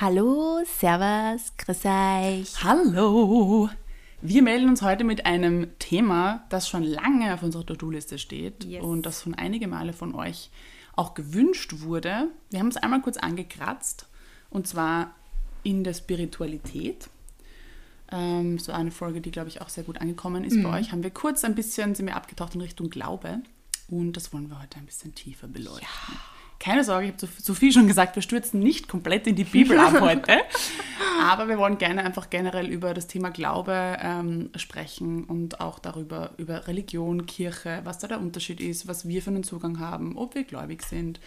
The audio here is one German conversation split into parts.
Hallo, Servus, grüß euch. Hallo! Wir melden uns heute mit einem Thema, das schon lange auf unserer To-Do-Liste steht Yes. und das von einige Male von euch auch gewünscht wurde. Wir haben es einmal kurz angekratzt und zwar in der Spiritualität. Ähm, so eine Folge, die, glaube ich, auch sehr gut angekommen ist bei euch. Haben wir kurz ein bisschen, sind wir abgetaucht in Richtung Glaube und das wollen wir heute ein bisschen tiefer beleuchten. Keine Sorge, ich habe so, viel schon gesagt, wir stürzen nicht komplett in die Bibel ab heute. Aber wir wollen gerne einfach generell über das Thema Glaube ähm, sprechen und auch darüber, über Religion, Kirche, was da der Unterschied ist, was wir für einen Zugang haben, ob wir gläubig sind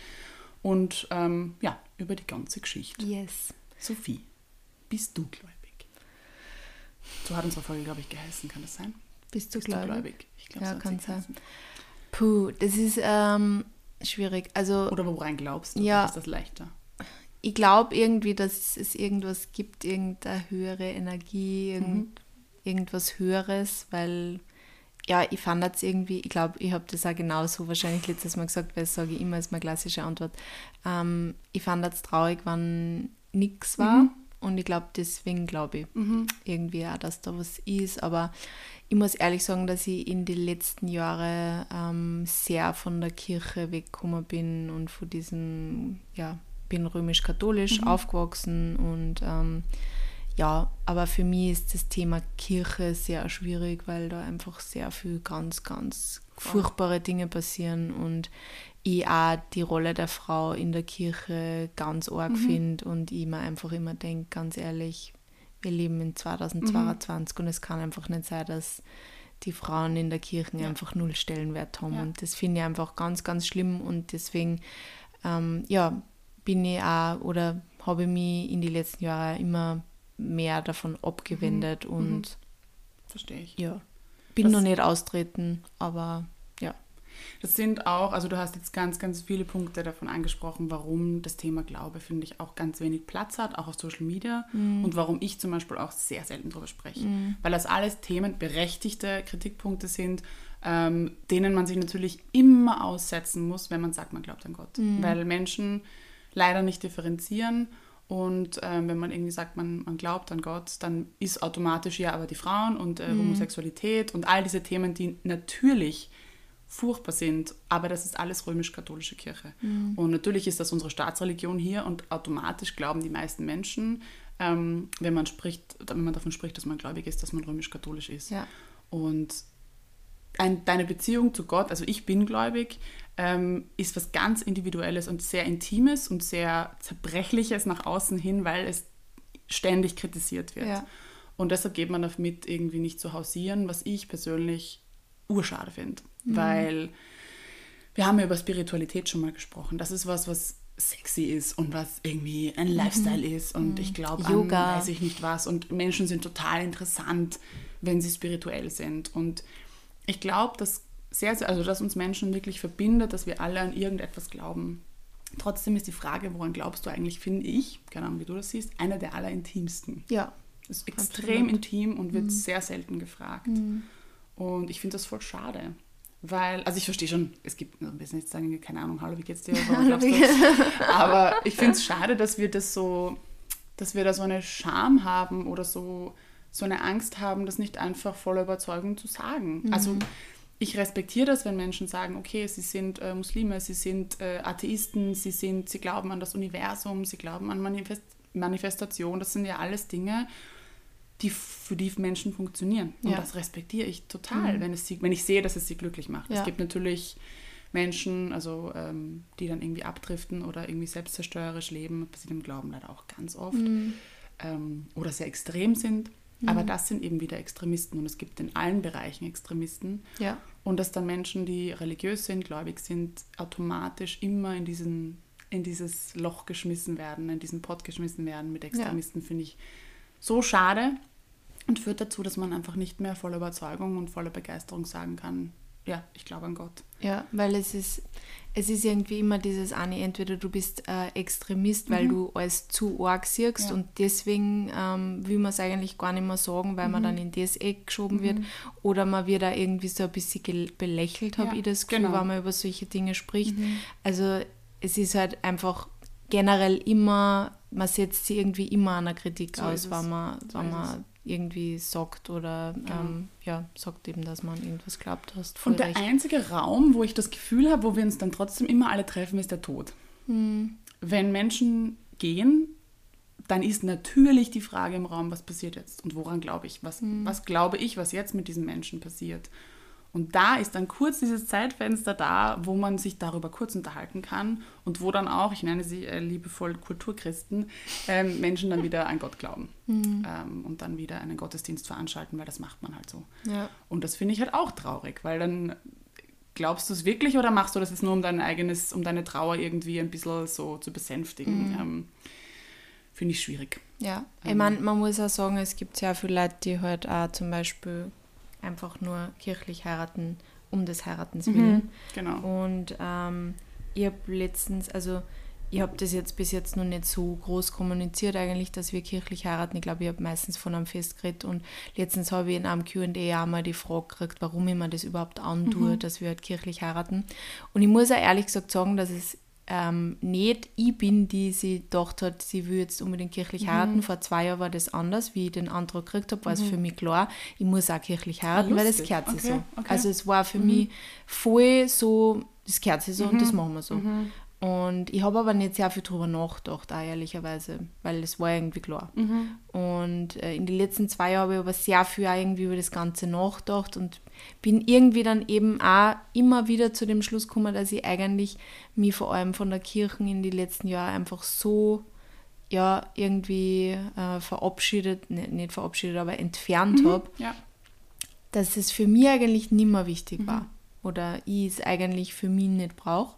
und ähm, ja, über die ganze Geschichte. Yes. Sophie, bist du gläubig? So hat unsere Folge, glaube ich, geheißen, kann das sein? Bist du Bist du gläubig? gläubig? Ich glaube, Ja, so kann sein. Puh, das ist ähm, schwierig. Also Oder woran glaubst du? Ja. Ist das leichter? ich glaube irgendwie, dass es irgendwas gibt, irgendeine höhere Energie, irgend, irgendwas Höheres, weil ja, ich fand das irgendwie, ich glaube, ich habe das auch genauso wahrscheinlich letztes Mal gesagt, weil das sage ich immer als meine klassische Antwort. Ähm, ich fand das traurig, wenn nichts war und ich glaube, deswegen glaube ich irgendwie auch, dass da was ist, aber ich muss ehrlich sagen, dass ich in den letzten Jahren ähm, sehr von der Kirche weggekommen bin und von diesem, ja, bin römisch-katholisch aufgewachsen und ähm, ja, aber für mich ist das Thema Kirche sehr schwierig, weil da einfach sehr viel ganz, ganz furchtbare Dinge passieren und ich auch die Rolle der Frau in der Kirche ganz arg finde und ich mir einfach immer denke, ganz ehrlich, wir leben in 2022 und es kann einfach nicht sein, dass die Frauen in der Kirche einfach null Stellenwert haben. Ja. Und das finde ich einfach ganz, ganz schlimm und deswegen, ähm, ja, bin ich auch oder habe ich mich in den letzten Jahren immer mehr davon abgewendet und Verstehe ich. ja, bin Das- noch nicht austreten, aber ja. Das sind auch, also du hast jetzt ganz, ganz viele Punkte davon angesprochen, warum das Thema Glaube, finde ich, auch ganz wenig Platz hat, auch auf Social Media. Und warum ich zum Beispiel auch sehr selten darüber spreche. Weil das alles Themen, berechtigte Kritikpunkte sind, ähm, denen man sich natürlich immer aussetzen muss, wenn man sagt, man glaubt an Gott. Weil Menschen leider nicht differenzieren. Und ähm, wenn man irgendwie sagt, man, man glaubt an Gott, dann ist automatisch ja aber die Frauen und äh, Homosexualität und all diese Themen, die natürlich furchtbar sind, aber das ist alles römisch-katholische Kirche. Und natürlich ist das unsere Staatsreligion hier und automatisch glauben die meisten Menschen, ähm, wenn man spricht, wenn man davon spricht, dass man gläubig ist, dass man römisch-katholisch ist. Ja. Und ein, deine Beziehung zu Gott, also ich bin gläubig, ähm, ist was ganz Individuelles und sehr Intimes und sehr Zerbrechliches nach außen hin, weil es ständig kritisiert wird. Ja. Und deshalb geht man damit irgendwie nicht zu hausieren, was ich persönlich urschade finde. Weil wir haben ja über Spiritualität schon mal gesprochen. Das ist was, was sexy ist und was irgendwie ein Lifestyle ist. Und ich glaube an weiß ich nicht was. Und Menschen sind total interessant, wenn sie spirituell sind. Und ich glaube, dass sehr, sehr, also dass uns Menschen wirklich verbindet, dass wir alle an irgendetwas glauben. Trotzdem ist die Frage, woran glaubst du eigentlich, finde ich, keine Ahnung, wie du das siehst, einer der allerintimsten. Ja. Ist extrem intim und wird sehr selten gefragt. Und ich finde das voll schade. Weil, also ich verstehe schon, es gibt, also wir jetzt sagen, keine Ahnung, hallo, wie geht's dir? Warum glaubst du? Aber ich finde es schade, dass wir das so, dass wir da so eine Scham haben oder so, so eine Angst haben, das nicht einfach voller Überzeugung zu sagen. Also ich respektiere das, wenn Menschen sagen, okay, sie sind äh, Muslime, sie sind äh, Atheisten, sie sind, sie glauben an das Universum, sie glauben an Manifest Manifestation. Das sind ja alles Dinge, die für die Menschen funktionieren. Und Ja. das respektiere ich total, wenn, es sie, wenn ich sehe, dass es sie glücklich macht. Ja. Es gibt natürlich Menschen, also ähm, die dann irgendwie abdriften oder irgendwie selbstzerstörerisch leben, passiert im Glauben leider auch ganz oft, ähm, oder sehr extrem sind. Aber das sind eben wieder Extremisten und es gibt in allen Bereichen Extremisten. Ja. Und dass dann Menschen, die religiös sind, gläubig sind, automatisch immer in, diesen, in dieses Loch geschmissen werden, in diesen Pott geschmissen werden mit Extremisten, finde ich so schade und führt dazu, dass man einfach nicht mehr voller Überzeugung und voller Begeisterung sagen kann, ja, ich glaube an Gott. Ja, weil es ist, es ist irgendwie immer dieses eine, entweder du bist äh, Extremist, weil du alles zu arg siehst Ja. und deswegen ähm, will man es eigentlich gar nicht mehr sagen, weil man dann in das Eck geschoben wird oder man wird da irgendwie so ein bisschen belächelt, habe Ja, ich das Gefühl, genau. wenn man über solche Dinge spricht. Also es ist halt einfach generell immer man setzt sie irgendwie immer einer Kritik So aus, wenn man, wenn man irgendwie sagt oder Genau. ähm, ja, sagt eben, dass man irgendwas glaubt hast. Und der recht. einzige Raum, wo ich das Gefühl habe, wo wir uns dann trotzdem immer alle treffen, ist der Tod. Hm. Wenn Menschen gehen, dann ist natürlich die Frage im Raum, was passiert jetzt und woran glaube ich? Was, Hm. was glaube ich, was jetzt mit diesen Menschen passiert? Und da ist dann kurz dieses Zeitfenster da, wo man sich darüber kurz unterhalten kann und wo dann auch, ich nenne sie äh, liebevoll Kulturchristen, ähm, Menschen dann wieder an Gott glauben Hm. ähm, und dann wieder einen Gottesdienst veranstalten, weil das macht man halt so. Ja. Und das finde ich halt auch traurig, weil dann glaubst du es wirklich oder machst du das jetzt nur um dein eigenes, um deine Trauer irgendwie ein bisschen so zu besänftigen? Ähm, finde ich schwierig. Ja, ich Ähm. meine, man muss auch sagen, es gibt sehr viele Leute, die halt auch zum Beispiel einfach nur kirchlich heiraten, um des Heiratens willen. Genau. Und ähm, ich habe letztens, also ich habe das jetzt bis jetzt noch nicht so groß kommuniziert eigentlich, dass wir kirchlich heiraten. Ich glaube, ich habe meistens von einem Fest geredet und letztens habe ich in einem Q&A auch mal die Frage gekriegt, warum ich mir das überhaupt antue, dass wir halt kirchlich heiraten. Und ich muss auch ehrlich gesagt sagen, dass es ähm, nicht ich bin, die sie gedacht hat, sie will jetzt unbedingt kirchlich heiraten. Vor zwei Jahren war das anders, wie ich den Antrag gekriegt habe, war es für mich klar, ich muss auch kirchlich heiraten, weil das gehört sich Okay, so. okay. Also es war für mich voll so, das gehört sich so und Mhm. das machen wir so. Und ich habe aber nicht sehr viel drüber nachgedacht, auch ehrlicherweise, weil es war irgendwie klar. Mhm. Und äh, in den letzten zwei Jahren habe ich aber sehr viel irgendwie über das Ganze nachgedacht und bin irgendwie dann eben auch immer wieder zu dem Schluss gekommen, dass ich eigentlich mich vor allem von der Kirche in die letzten Jahre einfach so ja irgendwie äh, verabschiedet, nicht, nicht verabschiedet, aber entfernt habe, Ja. dass es für mich eigentlich nicht mehr wichtig war. Oder ich es eigentlich für mich nicht brauche.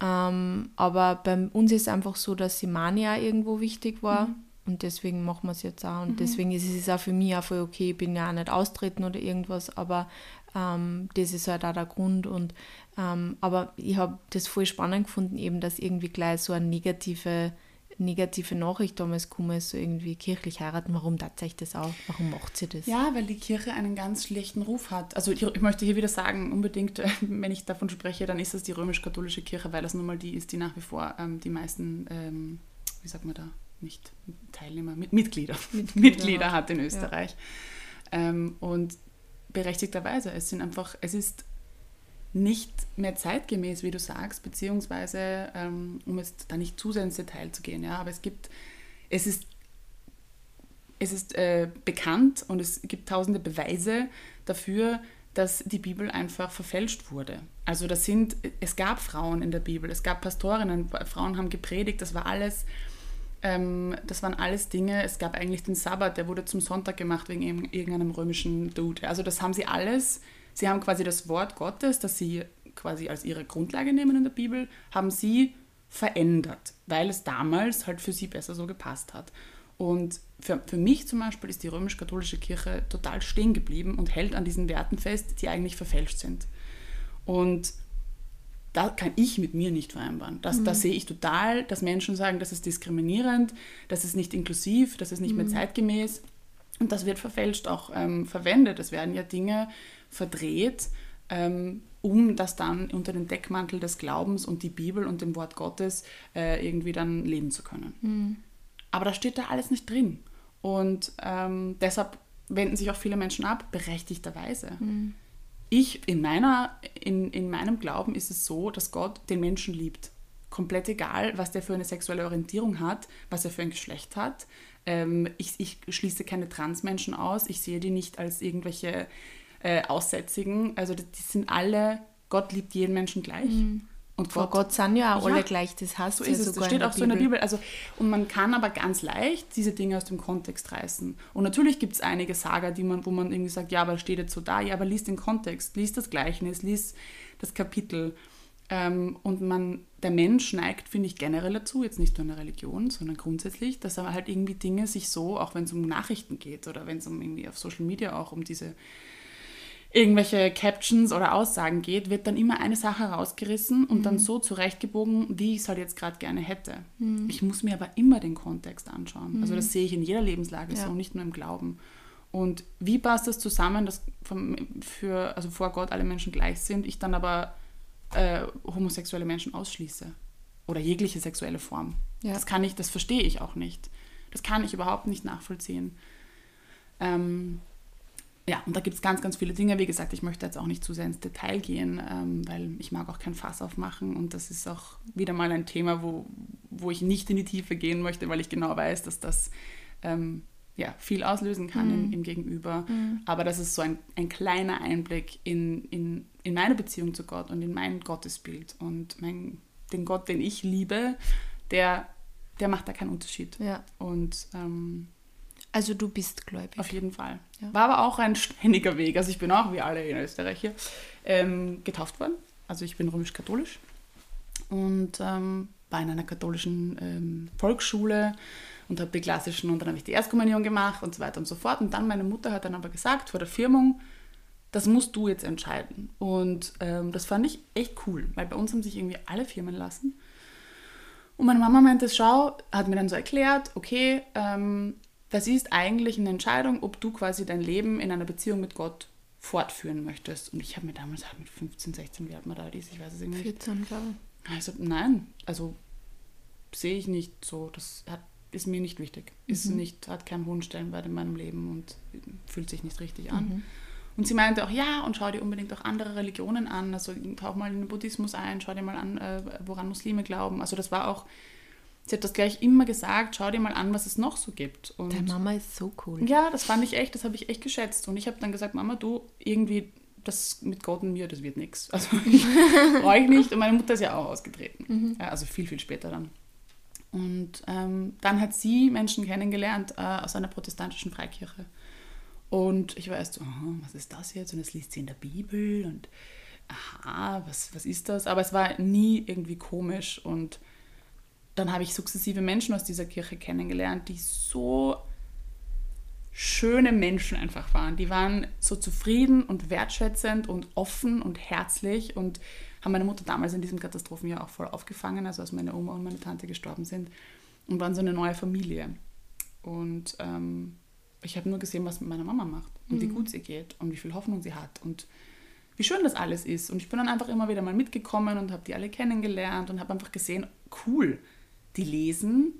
Ähm, aber bei uns ist es einfach so, dass Simania irgendwo wichtig war. Und deswegen machen wir es jetzt auch. Und deswegen ist es auch für mich auch voll okay. Ich bin ja auch nicht austreten oder irgendwas, aber ähm, das ist halt auch der Grund. Und, ähm, aber ich habe das voll spannend gefunden, eben, dass irgendwie gleich so eine negative, negative Nachricht damals gekommen ist, so irgendwie kirchlich heiraten. Warum tat euch das auch? Warum macht sie das? Ja, weil die Kirche einen ganz schlechten Ruf hat. Also ich, ich möchte hier wieder sagen, unbedingt, äh, wenn ich davon spreche, dann ist es die römisch-katholische Kirche, weil das nun mal die ist, die nach wie vor ähm, die meisten, ähm, wie sagt man da, nicht Teilnehmer, mit, Mitglieder, Mitglieder Mitglieder, hat. in Österreich. Ähm, und berechtigterweise, es sind einfach, es ist nicht mehr zeitgemäß, wie du sagst, beziehungsweise, ähm, um jetzt da nicht zu sehr ins Detail zu gehen, ja, aber es gibt, es ist es ist äh, bekannt und es gibt tausende Beweise dafür, dass die Bibel einfach verfälscht wurde. Also das sind, es gab Frauen in der Bibel, es gab Pastorinnen, Frauen haben gepredigt, das war alles, ähm, das waren alles Dinge, es gab eigentlich den Sabbat, der wurde zum Sonntag gemacht wegen irgend- irgendeinem römischen Dude. Also das haben sie alles, sie haben quasi das Wort Gottes, das sie quasi als ihre Grundlage nehmen in der Bibel, haben sie verändert, weil es damals halt für sie besser so gepasst hat. Und für, für mich zum Beispiel ist die römisch-katholische Kirche total stehen geblieben und hält an diesen Werten fest, die eigentlich verfälscht sind. Und da kann ich mit mir nicht vereinbaren. Das, das sehe ich total, dass Menschen sagen, das ist diskriminierend, das ist nicht inklusiv, das ist nicht mehr zeitgemäß. Und das wird verfälscht auch ähm, verwendet. Es werden ja Dinge verdreht, ähm, um das dann unter den Deckmantel des Glaubens und die Bibel und dem Wort Gottes äh, irgendwie dann leben zu können. Aber da steht da alles nicht drin. Und ähm, deshalb wenden sich auch viele Menschen ab, berechtigterweise. Ich, in, meiner, in, in meinem Glauben ist es so, dass Gott den Menschen liebt. Komplett egal, was der für eine sexuelle Orientierung hat, was er für ein Geschlecht hat. Ähm, ich, ich schließe keine Transmenschen aus. Ich sehe die nicht als irgendwelche äh, Aussätzigen. Also die, die sind alle, Gott liebt jeden Menschen gleich. Und Vor Gott sind ja auch Ja. alle gleich, das heißt so ja es, das steht auch so in der Bibel. Also, und man kann aber ganz leicht diese Dinge aus dem Kontext reißen. Und natürlich gibt es einige Saga, die man, wo man irgendwie sagt, ja, aber steht jetzt so da, ja, aber liest den Kontext, liest das Gleichnis, liest das Kapitel. Ähm, und man, der Mensch neigt, finde ich, generell dazu, jetzt nicht nur in der Religion, sondern grundsätzlich, dass er halt irgendwie Dinge sich so, auch wenn es um Nachrichten geht oder wenn es um irgendwie auf Social Media auch um diese irgendwelche Captions oder Aussagen geht, wird dann immer eine Sache rausgerissen und dann so zurechtgebogen, wie ich es halt jetzt gerade gerne hätte. Ich muss mir aber immer den Kontext anschauen. Also das sehe ich in jeder Lebenslage Ja. so, nicht nur im Glauben. Und wie passt das zusammen, dass für, also vor Gott alle Menschen gleich sind, ich dann aber äh, homosexuelle Menschen ausschließe? Oder jegliche sexuelle Form. Ja. Das kann ich, das verstehe ich auch nicht. Das kann ich überhaupt nicht nachvollziehen. Ähm, ja, und da gibt es ganz, ganz viele Dinge. Wie gesagt, ich möchte jetzt auch nicht zu sehr ins Detail gehen, ähm, weil ich mag auch kein Fass aufmachen. Und das ist auch wieder mal ein Thema, wo, wo ich nicht in die Tiefe gehen möchte, weil ich genau weiß, dass das ähm, ja, viel auslösen kann mhm. im, im, Gegenüber. Mhm. Aber das ist so ein, ein kleiner Einblick in, in, in meine Beziehung zu Gott und in mein Gottesbild. Und mein, den Gott, den ich liebe, der, der macht da keinen Unterschied. Ja. Und ähm, also du bist gläubig. Auf jeden Fall. Ja. War aber auch ein ständiger Weg. Also ich bin auch, wie alle in Österreich hier, ähm, getauft worden. Also ich bin römisch-katholisch und ähm, war in einer katholischen ähm, Volksschule und habe die klassischen und dann habe ich die Erstkommunion gemacht und so weiter und so fort. Und dann meine Mutter hat dann aber gesagt vor der Firmung, das musst du jetzt entscheiden. Und ähm, das fand ich echt cool, weil bei uns haben sich irgendwie alle Firmen lassen. Und meine Mama meinte, schau, hat mir dann so erklärt, okay, ähm, das ist eigentlich eine Entscheidung, ob du quasi dein Leben in einer Beziehung mit Gott fortführen möchtest. Und ich habe mir damals mit 15, 16, wie alt man da ist, ich weiß es irgendwie nicht. 14, glaube ich. Also nein, also sehe ich nicht so. Das hat, ist mir nicht wichtig. Mhm. Ist nicht, hat keinen hohen Stellenwert in meinem Leben und fühlt sich nicht richtig an. Mhm. Und sie meinte auch, ja, und schau dir unbedingt auch andere Religionen an. Also tauch mal in den Buddhismus ein, schau dir mal an, äh, woran Muslime glauben. Also das war auch sie hat das gleich immer gesagt, schau dir mal an, was es noch so gibt. Und Der Mama ist so cool. Ja, das fand ich echt, das habe ich echt geschätzt. Und ich habe dann gesagt, Mama, du, irgendwie, das mit Gott und mir, das wird nichts. Also brauche ich nicht. Und meine Mutter ist ja auch ausgetreten. Mhm. Ja, also viel, viel später dann. Und ähm, dann hat sie Menschen kennengelernt äh, aus einer protestantischen Freikirche. Und ich war erst so, aha, was ist das jetzt? Und das liest sie in der Bibel und aha, was, was ist das? Aber es war nie irgendwie komisch und dann habe ich sukzessive Menschen aus dieser Kirche kennengelernt, die so schöne Menschen einfach waren. Die waren so zufrieden und wertschätzend und offen und herzlich und haben meine Mutter damals in diesem Katastrophenjahr auch voll aufgefangen, also als meine Oma und meine Tante gestorben sind und waren so eine neue Familie. Und ähm, ich habe nur gesehen, was mit meiner Mama macht und mhm. wie gut sie geht und wie viel Hoffnung sie hat und wie schön das alles ist. Und ich bin dann einfach immer wieder mal mitgekommen und habe die alle kennengelernt und habe einfach gesehen, cool, die lesen,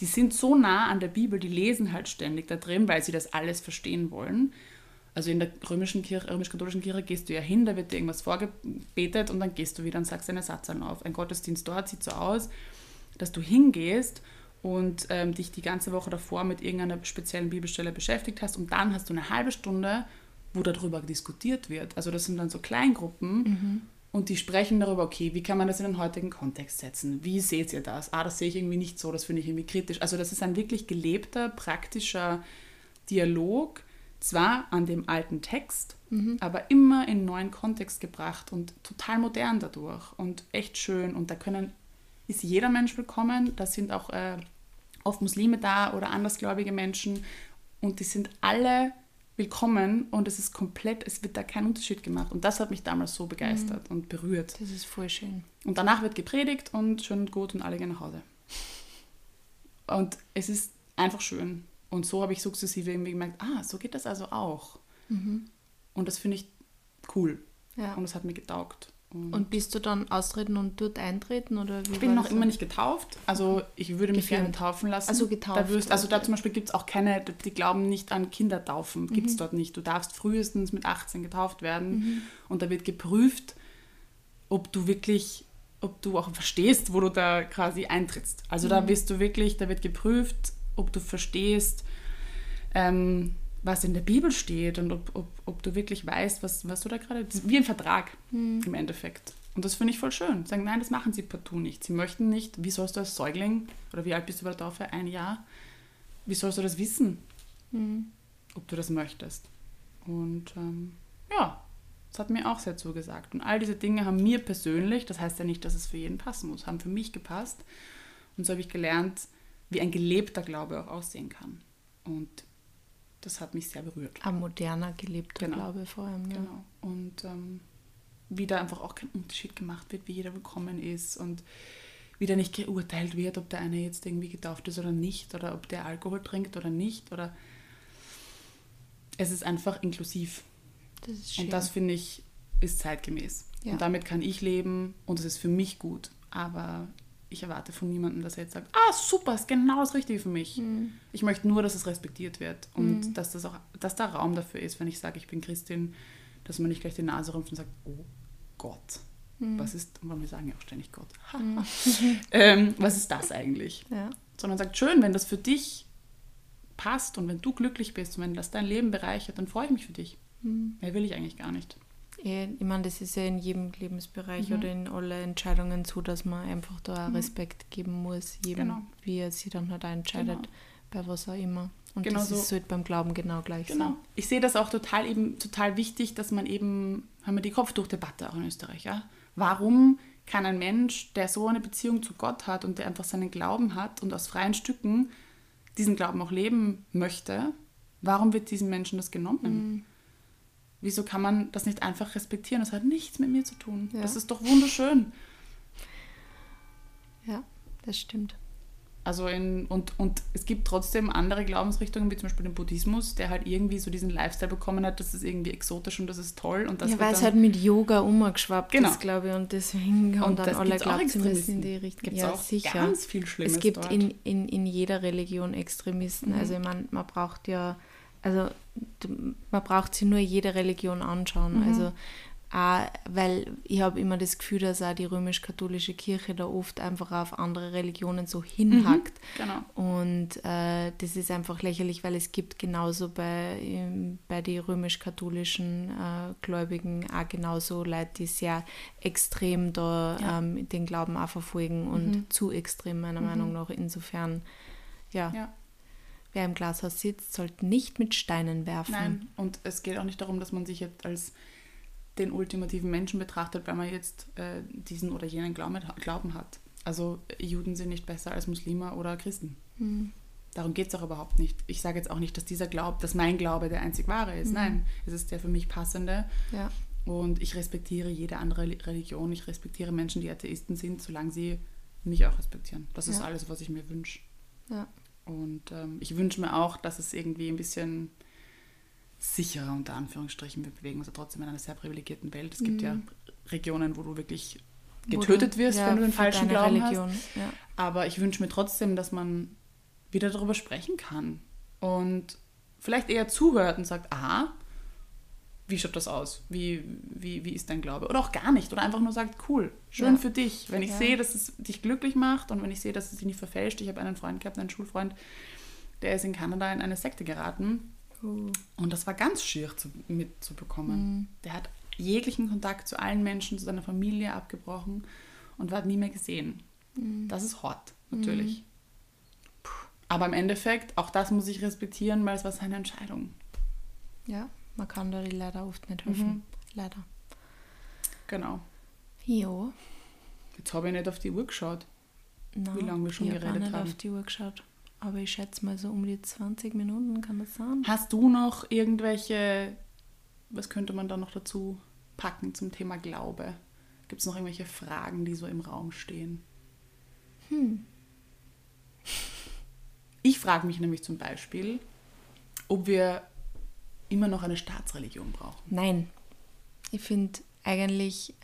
die sind so nah an der Bibel, die lesen halt ständig da drin, weil sie das alles verstehen wollen. Also in der römischen Kirche, römisch-katholischen Kirche gehst du ja hin, da wird dir irgendwas vorgebetet und dann gehst du wieder und sagst deine Satzann auf. Ein Gottesdienst dort sieht so aus, dass du hingehst und ähm, dich die ganze Woche davor mit irgendeiner speziellen Bibelstelle beschäftigt hast und dann hast du eine halbe Stunde, wo darüber diskutiert wird. Also das sind dann so Kleingruppen mhm. Und die sprechen darüber, okay, wie kann man das in den heutigen Kontext setzen? Wie seht ihr das? Ah, das sehe ich irgendwie nicht so, das finde ich irgendwie kritisch. Also das ist ein wirklich gelebter, praktischer Dialog, zwar an dem alten Text, mhm. aber immer in neuen Kontext gebracht und total modern dadurch und echt schön. Und da können, ist jeder Mensch willkommen. Da sind auch äh, oft Muslime da oder andersgläubige Menschen und die sind alle willkommen und es ist komplett, es wird da kein Unterschied gemacht. Und das hat mich damals so begeistert mhm. und berührt. Das ist voll schön. Und danach wird gepredigt und schön und gut und alle gehen nach Hause. Und es ist einfach schön. Und so habe ich sukzessive irgendwie gemerkt, ah, so geht das also auch. Mhm. Und das finde ich cool. Ja. Und das hat mir getaugt. Und, und, bist du dann austreten und dort eintreten? Oder ich bin noch immer nicht getauft. Also ich würde mich gerne taufen lassen. Also getauft. Da wirst, also da zum Beispiel gibt es auch keine, die glauben nicht an Kindertaufen. Gibt es mhm. dort nicht. Du darfst frühestens mit 18 getauft werden. Mhm. Und da wird geprüft, ob du wirklich, ob du auch verstehst, wo du da quasi eintrittst. Also mhm. da wirst du wirklich, da wird geprüft, ob du verstehst, ähm, was in der Bibel steht und ob, ob, ob du wirklich weißt, was, was du da gerade. Wie ein Vertrag mhm. im Endeffekt. Und das finde ich voll schön. Sagen, nein, das machen sie partout nicht. Sie möchten nicht, wie sollst du als Säugling, oder wie alt bist du bei der Taufe? Ein Jahr? Wie sollst du das wissen, mhm. ob du das möchtest? Und ähm, ja, das hat mir auch sehr zugesagt. Und all diese Dinge haben mir persönlich, das heißt ja nicht, dass es für jeden passen muss, haben für mich gepasst. Und so habe ich gelernt, wie ein gelebter Glaube auch aussehen kann. Und das hat mich sehr berührt. Ein moderner, gelebter genau. Glaube vor allem. Ja. Genau. Und ähm, wie da einfach auch kein Unterschied gemacht wird, wie jeder willkommen ist und wieder nicht geurteilt wird, ob der eine jetzt irgendwie getauft ist oder nicht oder ob der Alkohol trinkt oder nicht oder es ist einfach inklusiv. Das ist schön. Und das finde ich ist zeitgemäß. Ja. Und damit kann ich leben und es ist für mich gut. Aber ich erwarte von niemandem, dass er jetzt sagt, ah, super, ist genau das Richtige für mich. Mhm. Ich möchte nur, dass es respektiert wird und mhm. dass, das auch, dass da Raum dafür ist, wenn ich sage, ich bin Christin, dass man nicht gleich die Nase rümpft und sagt, oh Gott, mhm. was ist, und wir sagen ja auch ständig Gott, mhm. ähm, was ist das eigentlich? Ja. Sondern sagt, schön, wenn das für dich passt und wenn du glücklich bist und wenn das dein Leben bereichert, dann freue ich mich für dich. Mhm. Mehr will ich eigentlich gar nicht. Ich meine, das ist ja in jedem Lebensbereich mhm. oder in allen Entscheidungen so, dass man einfach da mhm. Respekt geben muss, jedem, genau. wie er sich dann halt entscheidet, genau. bei was auch immer. Und genau das so. ist halt beim Glauben genau gleich genau. so. Ich sehe das auch total eben total wichtig, dass man eben, haben wir die Kopftuchdebatte auch in Österreich, ja? Warum kann ein Mensch, der so eine Beziehung zu Gott hat und der einfach seinen Glauben hat und aus freien Stücken diesen Glauben auch leben möchte, warum wird diesem Menschen das genommen? Mhm. Wieso kann man das nicht einfach respektieren? Das hat nichts mit mir zu tun. Ja. Das ist doch wunderschön. Ja, das stimmt. Also in, und, und es gibt trotzdem andere Glaubensrichtungen, wie zum Beispiel den Buddhismus, der halt irgendwie so diesen Lifestyle bekommen hat, das ist irgendwie exotisch und das ist toll. Und das ja, weil es halt mit Yoga umgeschwappt genau. ist, glaube ich, und deswegen haben dann alle Glaubensrichtungen in die Richtung. Gibt ja, auch sicher. ganz viel Schlimmes Es gibt in, in, in jeder Religion Extremisten. Mhm. Also ich meine, man braucht ja also man braucht sich nur jede Religion anschauen. Mhm. Also auch, weil ich habe immer das Gefühl, dass auch die römisch-katholische Kirche da oft einfach auf andere Religionen so hinhackt. Mhm, genau. Und äh, das ist einfach lächerlich, weil es gibt genauso bei, ähm, bei den römisch-katholischen äh, Gläubigen auch genauso Leute, die sehr extrem da ja. ähm, den Glauben auch verfolgen und mhm. zu extrem meiner mhm. Meinung nach. Insofern, ja. ja. Wer im Glashaus sitzt, sollte nicht mit Steinen werfen. Nein, und es geht auch nicht darum, dass man sich jetzt als den ultimativen Menschen betrachtet, weil man jetzt äh, diesen oder jenen Glauben, Glauben, hat. Also Juden sind nicht besser als Muslime oder Christen. Mhm. Darum geht es auch überhaupt nicht. Ich sage jetzt auch nicht, dass dieser Glaube, dass mein Glaube der einzig wahre ist. Mhm. Nein, es ist der für mich passende. Ja. Und ich respektiere jede andere Religion. Ich respektiere Menschen, die Atheisten sind, solange sie mich auch respektieren. Das ja. ist alles, was ich mir wünsche. Ja. Und ähm, ich wünsche mir auch, dass es irgendwie ein bisschen sicherer unter Anführungsstrichen. Wir bewegen uns ja trotzdem in einer sehr privilegierten Welt. Es mhm. gibt ja mhm. Regionen, wo du wirklich getötet du, wirst, ja, wenn du den falschen Glauben Religion, hast. Ja. Aber ich wünsche mir trotzdem, dass man wieder darüber sprechen kann und vielleicht eher zuhört und sagt, aha, wie schaut das aus? Wie, wie, wie ist dein Glaube? Oder auch gar nicht. Oder einfach nur sagt, cool, schön ja. für dich. Wenn ich ja. sehe, dass es dich glücklich macht und wenn ich sehe, dass es dich nicht verfälscht. Ich habe einen Freund gehabt, einen Schulfreund, der ist in Kanada in eine Sekte geraten. Uh. Und das war ganz schier zu, mitzubekommen. Mhm. Der hat jeglichen Kontakt zu allen Menschen, zu seiner Familie abgebrochen und war nie mehr gesehen. Mhm. Das ist hart, natürlich. Mhm. Aber im Endeffekt, auch das muss ich respektieren, weil es war seine Entscheidung. Ja. Man kann da leider oft nicht helfen. Mhm. Leider. Genau. Ja. Jetzt habe ich nicht auf die Uhr geschaut, Nein, wie lange wir schon ich geredet nicht haben. auf die Uhr geschaut. Aber ich schätze mal so um die 20 Minuten kann das sein. Hast du noch irgendwelche, was könnte man da noch dazu packen zum Thema Glaube? Gibt es noch irgendwelche Fragen, die so im Raum stehen? Hm. Ich frage mich nämlich zum Beispiel, ob wir immer noch eine Staatsreligion brauchen. Nein. Ich finde eigentlich,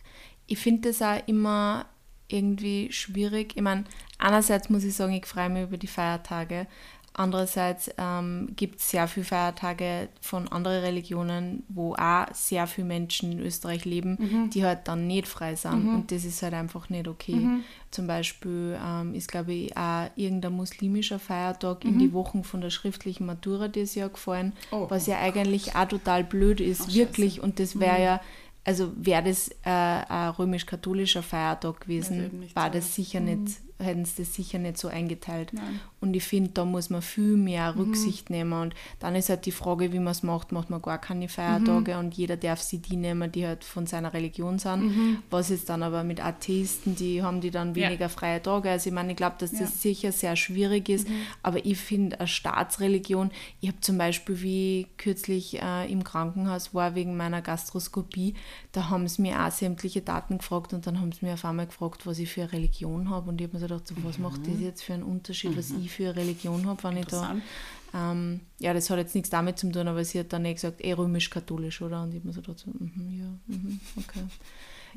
ich finde das auch immer irgendwie schwierig. Ich meine, einerseits muss ich sagen, ich freue mich über die Feiertage, Andererseits ähm, gibt es sehr viele Feiertage von anderen Religionen, wo auch sehr viele Menschen in Österreich leben, mhm. die halt dann nicht frei sind. Mhm. Und das ist halt einfach nicht okay. Mhm. Zum Beispiel ähm, ist, glaube ich, auch irgendein muslimischer Feiertag in die mhm. Wochen von der schriftlichen Matura dieses Jahr gefallen, oh, was ja eigentlich auch total blöd ist, oh, wirklich. Und das wäre mhm. ja also wäre das äh, ein römisch-katholischer Feiertag gewesen, war das sicher mhm. nicht hätten sie das sicher nicht so eingeteilt. Nein. Und ich finde, da muss man viel mehr mhm. Rücksicht mhm. nehmen. Und dann ist halt die Frage, wie man es macht. Macht man gar keine Feiertage mhm. und jeder darf sie die nehmen, die halt von seiner Religion sind. Mhm. Was ist dann aber mit Atheisten, die haben die dann weniger ja. freie Tage. Also ich meine, ich glaube, dass das ja. sicher sehr schwierig ist. Mhm. Aber ich finde, eine Staatsreligion, ich habe zum Beispiel, wie kürzlich äh, im Krankenhaus war wegen meiner Gastroskopie, da haben sie mir auch sämtliche Daten gefragt und dann haben sie mir auf einmal gefragt, was ich für eine Religion habe. Und ich habe mir so gedacht, so, was mhm. macht das jetzt für einen Unterschied, was mhm. ich für eine Religion habe, wenn ich da. Ähm, ja, das hat jetzt nichts damit zu tun, aber sie hat dann eh gesagt, eh römisch-katholisch, oder? Und ich habe mir so gedacht, so, mm, ja, mm, okay.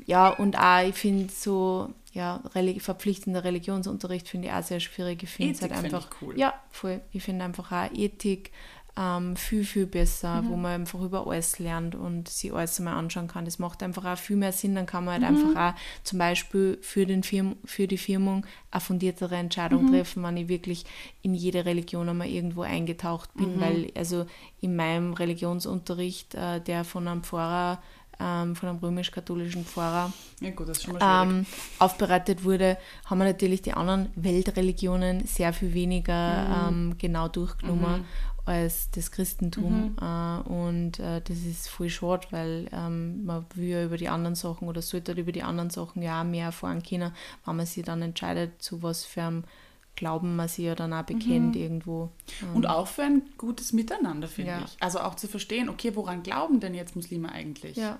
Ja, und auch, ich finde so, ja, religi verpflichtender Religionsunterricht finde ich auch sehr schwierig. Ich finde es halt einfach. Ich cool. Ja, voll. Ich finde einfach auch Ethik ähm, viel, viel besser, mhm. wo man einfach über alles lernt und sich alles mal anschauen kann. Das macht einfach auch viel mehr Sinn. Dann kann man halt mhm. einfach auch zum Beispiel für, den Firm für die Firmung eine fundiertere Entscheidung mhm. treffen, wenn ich wirklich in jede Religion einmal irgendwo eingetaucht bin. Mhm. Weil also in meinem Religionsunterricht, äh, der von einem Pfarrer ähm, von einem römisch-katholischen Pfarrer ja, gut, ähm, aufbereitet wurde, haben wir natürlich die anderen Weltreligionen sehr viel weniger mhm. ähm, genau durchgenommen. Mhm als das Christentum. Mhm. Äh, und äh, das ist voll schade, weil ähm, man will ja über die anderen Sachen oder sollte halt über die anderen Sachen ja auch mehr erfahren können, wenn man sich dann entscheidet, zu was für einem Glauben man sich ja dann auch bekennt mhm. irgendwo. Und ähm. auch für ein gutes Miteinander, finde ja. ich. Also auch zu verstehen, okay, woran glauben denn jetzt Muslime eigentlich? Ja.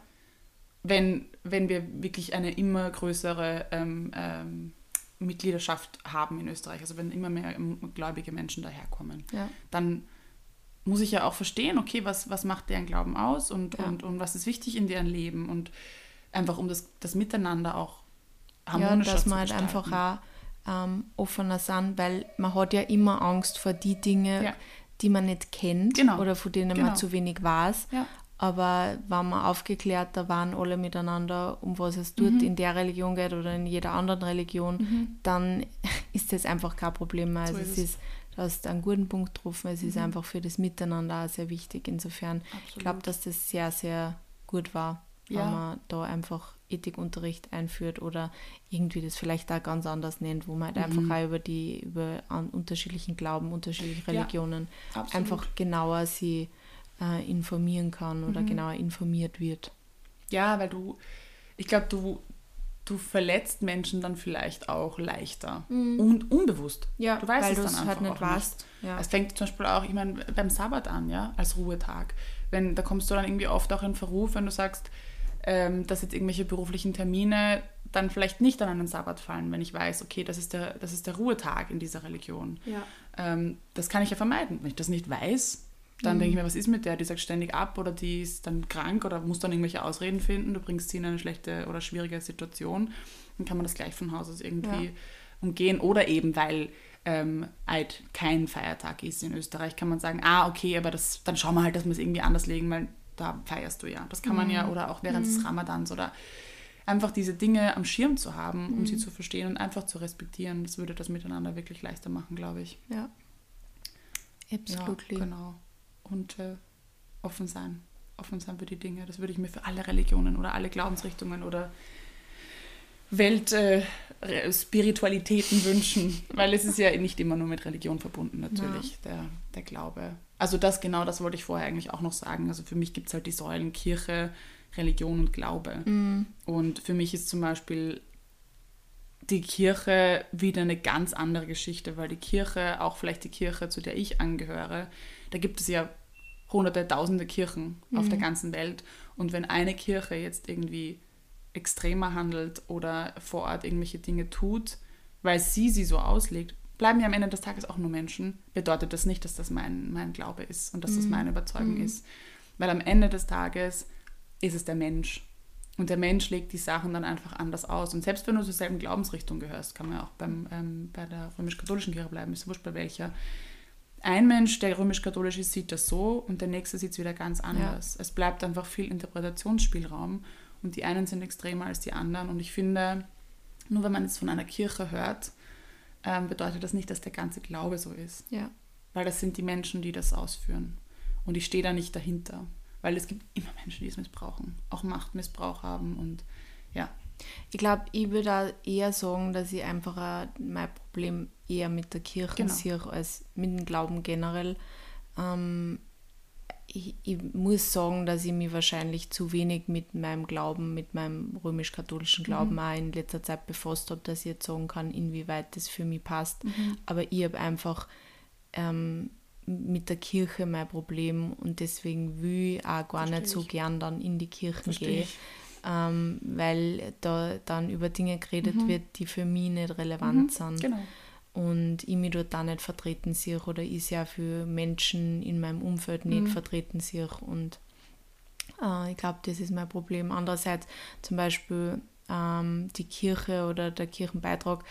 Wenn, wenn wir wirklich eine immer größere ähm, ähm, Mitgliedschaft haben in Österreich, also wenn immer mehr gläubige Menschen daherkommen, ja. dann muss ich ja auch verstehen, okay, was, was macht deren Glauben aus und, ja. und, und was ist wichtig in deren Leben und einfach um das, das Miteinander auch harmonischer ja, dass man halt einfach auch ähm, offener sind, weil man hat ja immer Angst vor die Dinge, ja. die man nicht kennt genau. oder von denen genau. man zu wenig weiß. Ja. Aber wenn man aufgeklärter waren alle miteinander, um was es dort mhm. in der Religion geht oder in jeder anderen Religion, mhm. dann ist das einfach kein Problem mehr. Also so ist es ist du hast einen guten Punkt getroffen. Es mhm. ist einfach für das Miteinander auch sehr wichtig. Insofern, Absolut. ich glaube, dass das sehr, sehr gut war, ja. wenn man da einfach Ethikunterricht einführt oder irgendwie das vielleicht auch ganz anders nennt, wo man halt mhm. einfach auch über die über unterschiedlichen Glauben, unterschiedliche Religionen ja, einfach genauer sie äh, informieren kann oder mhm. genauer informiert wird. Ja, weil du, ich glaube, du du verletzt Menschen dann vielleicht auch leichter mhm. und unbewusst. Ja, du weißt es dann einfach halt nicht auch weißt. Nicht. Ja. Es fängt zum Beispiel auch, ich meine, beim Sabbat an, ja, als Ruhetag. Wenn, da kommst du dann irgendwie oft auch in Verruf, wenn du sagst, ähm, dass jetzt irgendwelche beruflichen Termine dann vielleicht nicht an einen Sabbat fallen, wenn ich weiß, okay, das ist der, das ist der Ruhetag in dieser Religion. Ja. Ähm, das kann ich ja vermeiden. Wenn ich das nicht weiß, dann mhm. denke ich mir, was ist mit der? Die sagt ständig ab oder die ist dann krank oder muss dann irgendwelche Ausreden finden. Du bringst sie in eine schlechte oder schwierige Situation. Dann kann man das gleich von Haus aus irgendwie ja. umgehen. Oder eben, weil ähm, Eid kein Feiertag ist in Österreich, kann man sagen, ah, okay, aber das, dann schauen wir halt, dass wir es irgendwie anders legen, weil da feierst du ja. Das kann man ja, mhm. oder auch während mhm. des Ramadans oder einfach diese Dinge am Schirm zu haben, um mhm. sie zu verstehen und einfach zu respektieren. Das würde das Miteinander wirklich leichter machen, glaube ich. Ja. Absolut. Ja, genau und äh, offen sein. Offen sein für die Dinge. Das würde ich mir für alle Religionen oder alle Glaubensrichtungen oder Weltspiritualitäten äh, wünschen. Weil es ist ja nicht immer nur mit Religion verbunden, natürlich, der, der Glaube. Also das genau, das wollte ich vorher eigentlich auch noch sagen. Also für mich gibt es halt die Säulen Kirche, Religion und Glaube. Mhm. Und für mich ist zum Beispiel die Kirche wieder eine ganz andere Geschichte, weil die Kirche, auch vielleicht die Kirche, zu der ich angehöre, da gibt es ja hunderte, tausende Kirchen mhm. auf der mhm. ganzen Welt. Und wenn eine Kirche jetzt irgendwie extremer handelt oder vor Ort irgendwelche Dinge tut, weil sie sie so auslegt, bleiben ja am Ende des Tages auch nur Menschen, bedeutet das nicht, dass das mein, mein Glaube ist und dass das mhm. meine Überzeugung mhm. ist. Weil am Ende des Tages ist es der Mensch. Und der Mensch legt die Sachen dann einfach anders aus. Und selbst wenn du zur selben Glaubensrichtung gehörst, kann man ja auch beim, ähm, bei der römisch-katholischen Kirche bleiben, ist wurscht bei welcher, ein Mensch, der römisch-katholisch ist, sieht das so und der nächste sieht es wieder ganz anders. Ja. Es bleibt einfach viel Interpretationsspielraum und die einen sind extremer als die anderen. Und ich finde, nur wenn man es von einer Kirche hört, ähm, bedeutet das nicht, dass der ganze Glaube so ist. Ja. Weil das sind die Menschen, die das ausführen. Und ich stehe da nicht dahinter. Weil es gibt immer Menschen, die es missbrauchen, auch Machtmissbrauch haben und ja. Ich glaube, ich würde eher sagen, dass ich einfach mein Problem eher mit der Kirche genau. sehe als mit dem Glauben generell. Ähm, ich, ich, muss sagen, dass ich mich wahrscheinlich zu wenig mit meinem Glauben, mit meinem römisch-katholischen Glauben mhm. auch in letzter Zeit befasst habe, dass ich jetzt sagen kann, inwieweit das für mich passt. Mhm. Aber ich habe einfach ähm, mit der Kirche mein Problem und deswegen will ich auch gar Versteh nicht so gern dann in die Kirchen gehen ähm, weil da dann über Dinge geredet mhm. wird, die für mich nicht relevant mhm. sind. Genau. Und ich mich dort da nicht vertreten sehe oder ich ja für Menschen in meinem Umfeld nicht mhm. vertreten sehe. Und äh, ich glaube, das ist mein Problem. Andererseits zum Beispiel ähm, die Kirche oder der Kirchenbeitrag,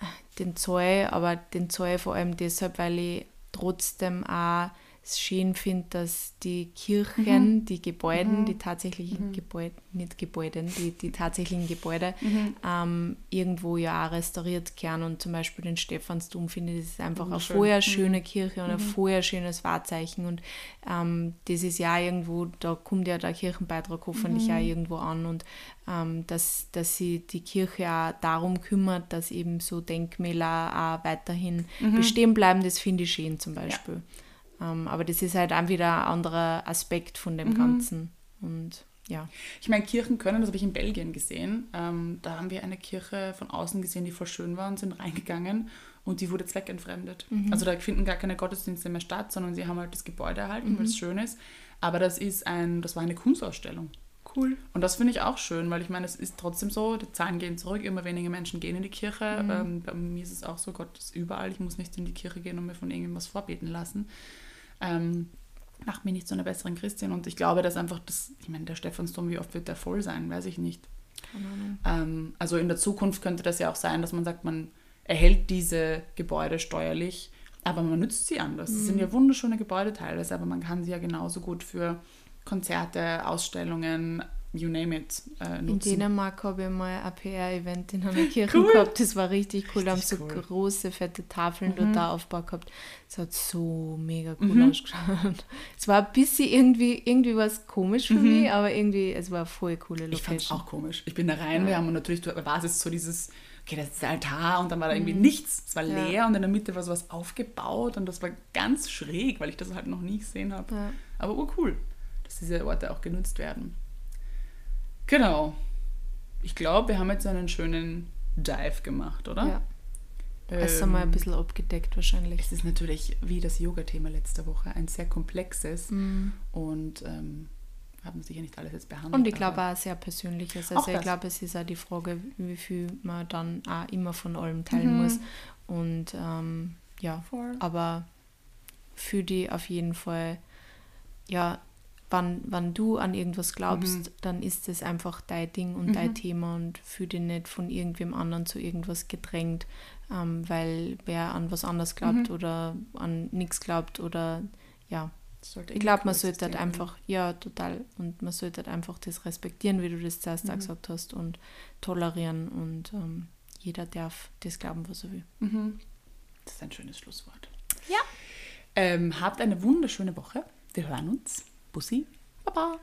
äh, den Zoll, aber den Zoll vor allem deshalb, weil ich trotzdem auch es schön finde, dass die Kirchen, mhm. die Gebäude, mhm. die tatsächlichen mhm. Gebäude, nicht Gebäude, die, die tatsächlichen Gebäude mhm. ähm, irgendwo ja auch restauriert werden. Und zum Beispiel den Stephansdom finde ich, das ist einfach eine vorher mhm. schöne Kirche und ein mhm. vorher schönes Wahrzeichen. Und ähm, das ist ja irgendwo, da kommt ja der Kirchenbeitrag hoffentlich mhm. auch irgendwo an. Und ähm, dass, dass sie die Kirche auch darum kümmert, dass eben so Denkmäler auch weiterhin bestehen bleiben, das finde ich schön zum Beispiel. Ja. Ähm, aber das ist halt auch wieder ein anderer Aspekt von dem mhm. Ganzen. Und ja. Ich meine, Kirchen können, das habe ich in Belgien gesehen. Ähm, da haben wir eine Kirche von außen gesehen, die voll schön war und sind reingegangen und die wurde zweckentfremdet. Mhm. Also da finden gar keine Gottesdienste mehr statt, sondern sie haben halt das Gebäude erhalten, mhm. weil es schön ist. Aber das ist ein, das war eine Kunstausstellung. Cool. Und das finde ich auch schön, weil ich meine, es ist trotzdem so, die Zahlen gehen zurück, immer weniger Menschen gehen in die Kirche. Mhm. Ähm, bei mir ist es auch so, Gott ist überall, ich muss nicht in die Kirche gehen und mir von irgendwas vorbeten lassen ähm, macht mich nicht zu einer besseren Christin. Und ich glaube, dass einfach das, ich meine, der Stephansdom, wie oft wird der voll sein, weiß ich nicht. Ähm, also in der Zukunft könnte das ja auch sein, dass man sagt, man erhält diese Gebäude steuerlich, aber man nützt sie anders. Mhm. Das sind ja mhm. wunderschöne Gebäude teilweise, aber man kann sie ja genauso gut für Konzerte, Ausstellungen, you name it, äh, In Dänemark habe ich mal ein PR-Event in einer Kirche cool. gehabt. Das war richtig cool. Da haben so cool. große, fette Tafeln mhm. da aufgebaut gehabt. Es hat so mega cool mhm. ausgeschaut. Es war ein bisschen irgendwie, irgendwie was komisch für mhm. mich, aber irgendwie, es war voll coole Location. Ich fand es auch komisch. Ich bin da rein, ja. wir haben natürlich, du war es so dieses okay, das ist der Altar und dann war da irgendwie mhm. nichts. Es war leer ja. und in der Mitte war sowas aufgebaut und das war ganz schräg, weil ich das halt noch nie gesehen habe. Ja. Aber oh cool, dass diese Orte auch genutzt werden. Genau. Ich glaube, wir haben jetzt einen schönen Dive gemacht, oder? Ja. Es einmal ein bisschen abgedeckt wahrscheinlich. Es ist natürlich, wie das Yoga-Thema letzte Woche, ein sehr komplexes mm. und ähm, haben sicher nicht alles jetzt behandelt. Und ich glaube auch sehr persönliches. Also ich glaube, es ist auch die Frage, wie viel man dann auch immer von allem teilen mhm. muss. Und ähm, ja, Voll. aber für die auf jeden Fall, ja, wann, wann du an irgendwas glaubst, mhm. dann ist es einfach dein Ding und mhm. dein Thema und fühl dich nicht von irgendwem anderen zu irgendwas gedrängt, ähm, weil wer an was anderes glaubt mhm. oder an nichts glaubt oder ja. ich glaube, man sollte halt einfach, ja, total. Und man sollte halt einfach das respektieren, wie du das zuerst mhm. gesagt hast, und tolerieren. Und ähm, jeder darf das glauben, was er will. Mhm. Das ist ein schönes Schlusswort. Ja. Ähm, habt eine wunderschöne Woche. Wir hören uns. Pussy, Baba.